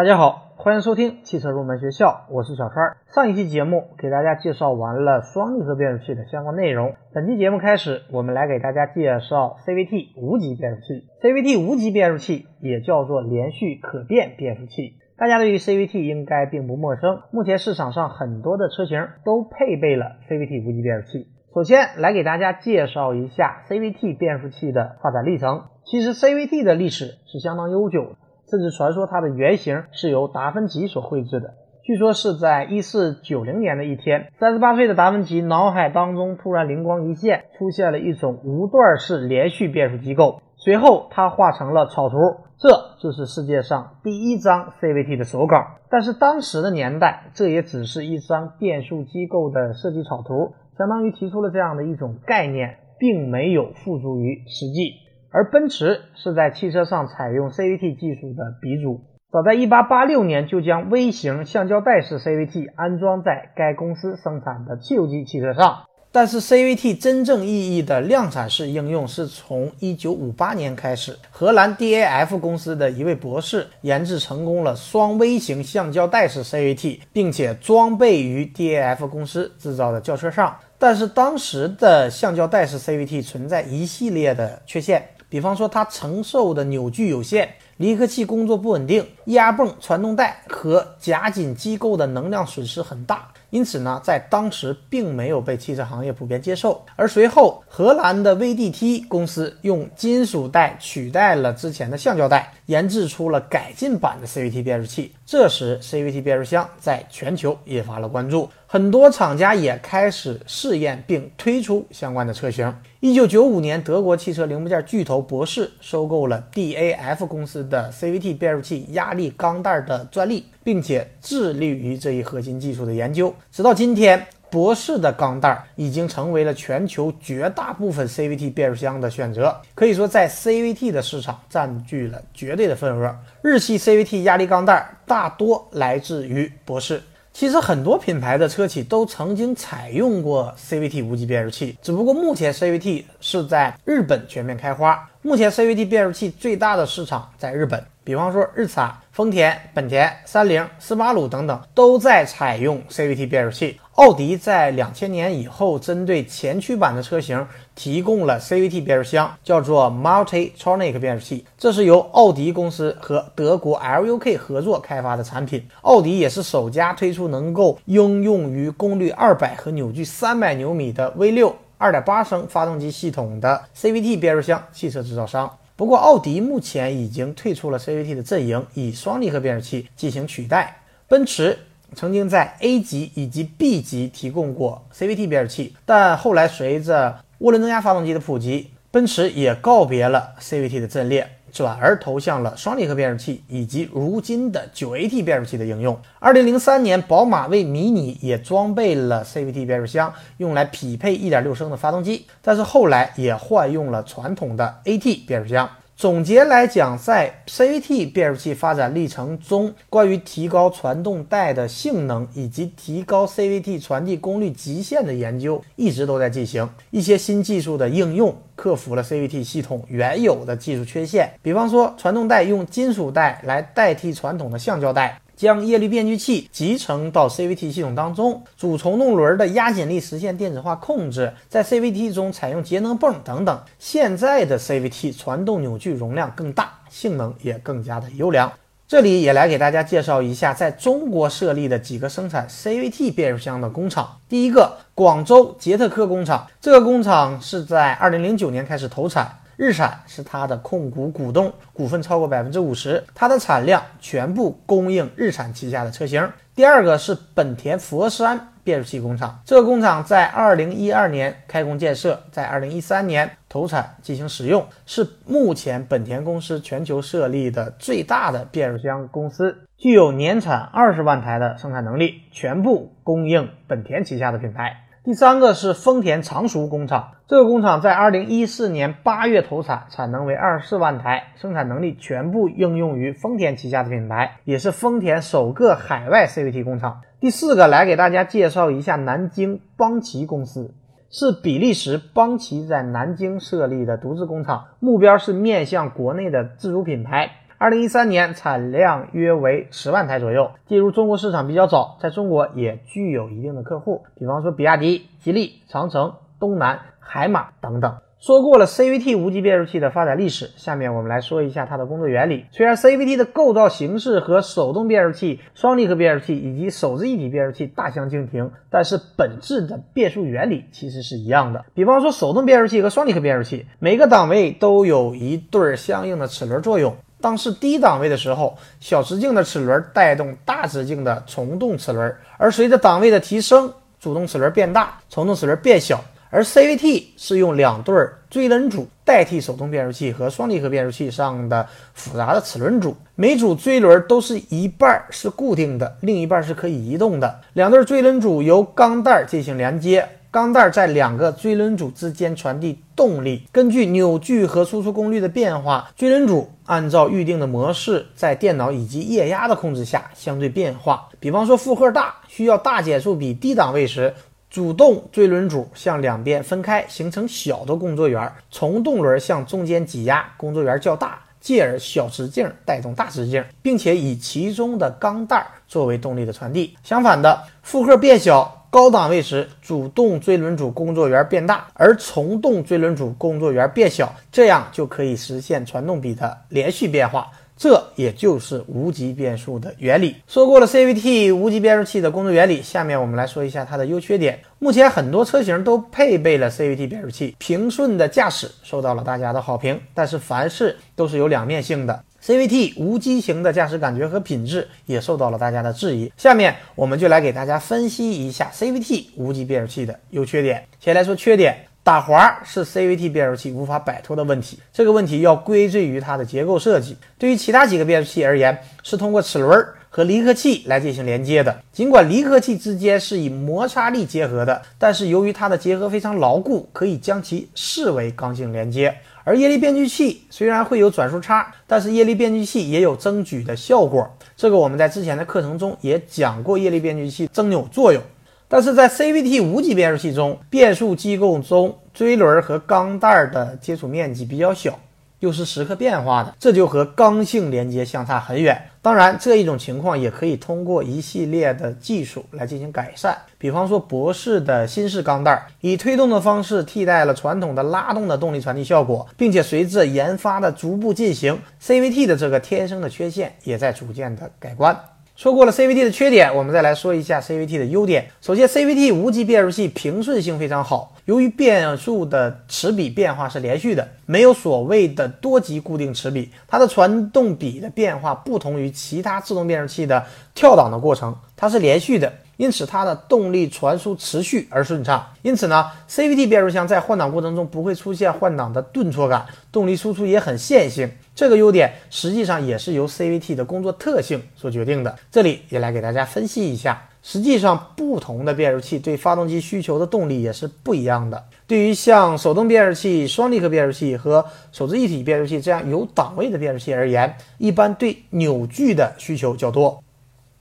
大家好，欢迎收听汽车入门学校，我是小川。上一期节目给大家介绍完了双离合变速器的相关内容，本期节目开始，我们来给大家介绍 CVT 无级变速器。CVT 无级变速器也叫做连续可变变速器，大家对于 CVT 应该并不陌生。目前市场上很多的车型都配备了 CVT 无级变速器。首先来给大家介绍一下 CVT 变速器的发展历程。其实 CVT 的历史是相当悠久的。甚至传说它的原型是由达芬奇所绘制的。据说是在一四九零年的一天，三十八岁的达芬奇脑海当中突然灵光一现，出现了一种无段式连续变速机构。随后他画成了草图，这就是世界上第一张 CVT 的手稿。但是当时的年代，这也只是一张变速机构的设计草图，相当于提出了这样的一种概念，并没有付诸于实际。而奔驰是在汽车上采用 CVT 技术的鼻祖，早在1886年就将微型橡胶带式 CVT 安装在该公司生产的汽油机汽车上。但是 CVT 真正意义的量产式应用是从1958年开始，荷兰 DAF 公司的一位博士研制成功了双微型橡胶带式 CVT，并且装备于 DAF 公司制造的轿车上。但是当时的橡胶带式 CVT 存在一系列的缺陷。比方说，它承受的扭矩有限，离合器工作不稳定，液压泵、传动带和夹紧机构的能量损失很大。因此呢，在当时并没有被汽车行业普遍接受。而随后，荷兰的 VDT 公司用金属带取代了之前的橡胶带，研制出了改进版的 CVT 变速器。这时，CVT 变速箱在全球引发了关注，很多厂家也开始试验并推出相关的车型。一九九五年，德国汽车零部件巨头博世收购了 DAF 公司的 CVT 变速器压力钢带的专利，并且致力于这一核心技术的研究。直到今天，博世的钢带已经成为了全球绝大部分 CVT 变速箱的选择，可以说在 CVT 的市场占据了绝对的份额。日系 CVT 压力钢带大多来自于博世。其实很多品牌的车企都曾经采用过 CVT 无级变速器，只不过目前 CVT 是在日本全面开花。目前 CVT 变速器最大的市场在日本，比方说日产、丰田、本田、三菱、斯巴鲁等等都在采用 CVT 变速器。奥迪在两千年以后，针对前驱版的车型提供了 CVT 变速箱，叫做 Multitronic 变速器。这是由奥迪公司和德国 LUK 合作开发的产品。奥迪也是首家推出能够应用于功率二百和扭矩三百牛米的 V 六二点八升发动机系统的 CVT 变速箱汽车制造商。不过，奥迪目前已经退出了 CVT 的阵营，以双离合变速器进行取代。奔驰。曾经在 A 级以及 B 级提供过 CVT 变速器，但后来随着涡轮增压发动机的普及，奔驰也告别了 CVT 的阵列，转而投向了双离合变速器以及如今的 9AT 变速器的应用。2003年，宝马为迷你也装备了 CVT 变速箱，用来匹配1.6升的发动机，但是后来也换用了传统的 AT 变速箱。总结来讲，在 CVT 变速器发展历程中，关于提高传动带的性能以及提高 CVT 传递功率极限的研究一直都在进行。一些新技术的应用克服了 CVT 系统原有的技术缺陷，比方说传动带用金属带来代替传统的橡胶带。将液力变矩器集成到 CVT 系统当中，主从动轮的压紧力实现电子化控制，在 CVT 中采用节能泵等等。现在的 CVT 传动扭矩容量更大，性能也更加的优良。这里也来给大家介绍一下在中国设立的几个生产 CVT 变速箱的工厂。第一个，广州捷特科工厂，这个工厂是在2009年开始投产。日产是它的控股股东，股份超过百分之五十，它的产量全部供应日产旗下的车型。第二个是本田佛山变速器工厂，这个工厂在二零一二年开工建设，在二零一三年投产进行使用，是目前本田公司全球设立的最大的变速箱公司，具有年产二十万台的生产能力，全部供应本田旗下的品牌。第三个是丰田常熟工厂，这个工厂在二零一四年八月投产，产能为二十四万台，生产能力全部应用于丰田旗下的品牌，也是丰田首个海外 CVT 工厂。第四个来给大家介绍一下南京邦奇公司，是比利时邦奇在南京设立的独资工厂，目标是面向国内的自主品牌。二零一三年产量约为十万台左右，进入中国市场比较早，在中国也具有一定的客户，比方说比亚迪、吉利、长城、东南、海马等等。说过了 CVT 无级变速器的发展历史，下面我们来说一下它的工作原理。虽然 CVT 的构造形式和手动变速器、双离合变速器以及手自一体变速器大相径庭，但是本质的变速原理其实是一样的。比方说手动变速器和双离合变速器，每个档位都有一对相应的齿轮作用。当是低档位的时候，小直径的齿轮带动大直径的从动齿轮，而随着档位的提升，主动齿轮变大，从动齿轮变小。而 CVT 是用两对锥轮组代替手动变速器和双离合变速器上的复杂的齿轮组，每组锥轮都是一半是固定的，另一半是可以移动的。两对锥轮组由钢带进行连接，钢带在两个追轮组之间传递动力，根据扭矩和输出功率的变化，追轮组按照预定的模式，在电脑以及液压的控制下相对变化。比方说负荷大，需要大减速比低档位时。主动追轮组向两边分开，形成小的工作圆；从动轮向中间挤压，工作圆较大，继而小直径带动大直径，并且以其中的钢带作为动力的传递。相反的，负荷变小、高档位时，主动追轮组工作圆变大，而从动追轮组工作圆变小，这样就可以实现传动比的连续变化。这也就是无级变速的原理。说过了 CVT 无级变速器的工作原理，下面我们来说一下它的优缺点。目前很多车型都配备了 CVT 变速器，平顺的驾驶受到了大家的好评。但是凡事都是有两面性的，CVT 无畸形的驾驶感觉和品质也受到了大家的质疑。下面我们就来给大家分析一下 CVT 无级变速器的优缺点。先来说缺点。打滑是 CVT 变速器无法摆脱的问题，这个问题要归罪于它的结构设计。对于其他几个变速器而言，是通过齿轮和离合器来进行连接的。尽管离合器之间是以摩擦力结合的，但是由于它的结合非常牢固，可以将其视为刚性连接。而液力变矩器虽然会有转速差，但是液力变矩器也有增矩的效果。这个我们在之前的课程中也讲过液力变矩器增扭作用。但是在 CVT 无级变速器中，变速机构中锥轮和钢带的接触面积比较小，又是时刻变化的，这就和刚性连接相差很远。当然，这一种情况也可以通过一系列的技术来进行改善，比方说博世的新式钢带，以推动的方式替代了传统的拉动的动力传递效果，并且随着研发的逐步进行，CVT 的这个天生的缺陷也在逐渐的改观。说过了 CVT 的缺点，我们再来说一下 CVT 的优点。首先，CVT 无级变速器平顺性非常好，由于变速的齿比变化是连续的，没有所谓的多级固定齿比，它的传动比的变化不同于其他自动变速器的跳档的过程，它是连续的。因此，它的动力传输持续而顺畅。因此呢，CVT 变速箱在换挡过程中不会出现换挡的顿挫感，动力输出也很线性。这个优点实际上也是由 CVT 的工作特性所决定的。这里也来给大家分析一下。实际上，不同的变速器对发动机需求的动力也是不一样的。对于像手动变速器、双离合变速器和手自一体变速器这样有档位的变速器而言，一般对扭矩的需求较多。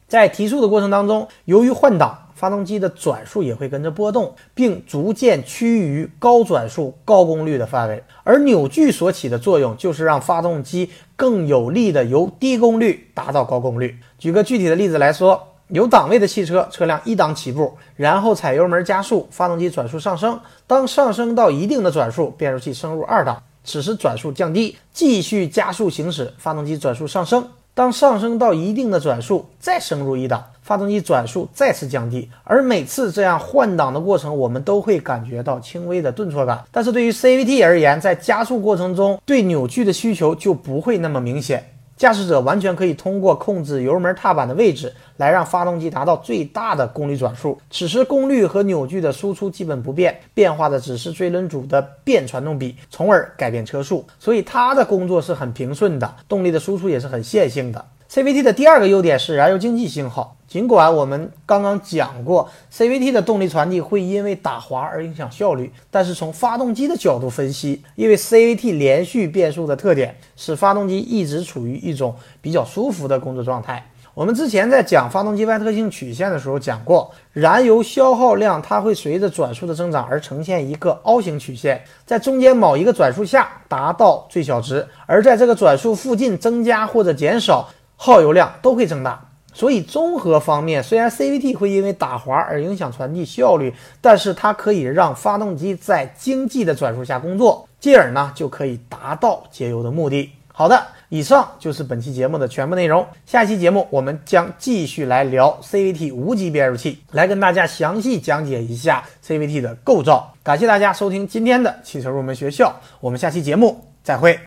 在提速的过程当中，由于换挡，发动机的转速也会跟着波动，并逐渐趋于高转速、高功率的范围。而扭矩所起的作用，就是让发动机更有力的由低功率达到高功率。举个具体的例子来说，有档位的汽车，车辆一档起步，然后踩油门加速，发动机转速上升。当上升到一定的转速，变速器升入二档，此时转速降低，继续加速行驶，发动机转速上升。当上升到一定的转速，再升入一档，发动机转速再次降低，而每次这样换挡的过程，我们都会感觉到轻微的顿挫感。但是对于 CVT 而言，在加速过程中，对扭矩的需求就不会那么明显。驾驶者完全可以通过控制油门踏板的位置来让发动机达到最大的功率转速。此时功率和扭矩的输出基本不变，变化的只是追轮组的变传动比，从而改变车速。所以它的工作是很平顺的，动力的输出也是很线性的。CVT 的第二个优点是燃油经济性好。尽管我们刚刚讲过，CVT 的动力传递会因为打滑而影响效率，但是从发动机的角度分析，因为 CVT 连续变速的特点使发动机一直处于一种比较舒服的工作状态。我们之前在讲发动机外特性曲线的时候讲过，燃油消耗量它会随着转速的增长而呈现一个凹形曲线，在中间某一个转速下达到最小值，而在这个转速附近增加或者减少，耗油量都会增大。所以综合方面，虽然 CVT 会因为打滑而影响传递效率，但是它可以让发动机在经济的转速下工作，进而呢就可以达到节油的目的。好的，以上就是本期节目的全部内容。下期节目我们将继续来聊 CVT 无级变速器，来跟大家详细讲解一下 CVT 的构造。感谢大家收听今天的汽车入门学校，我们下期节目再会。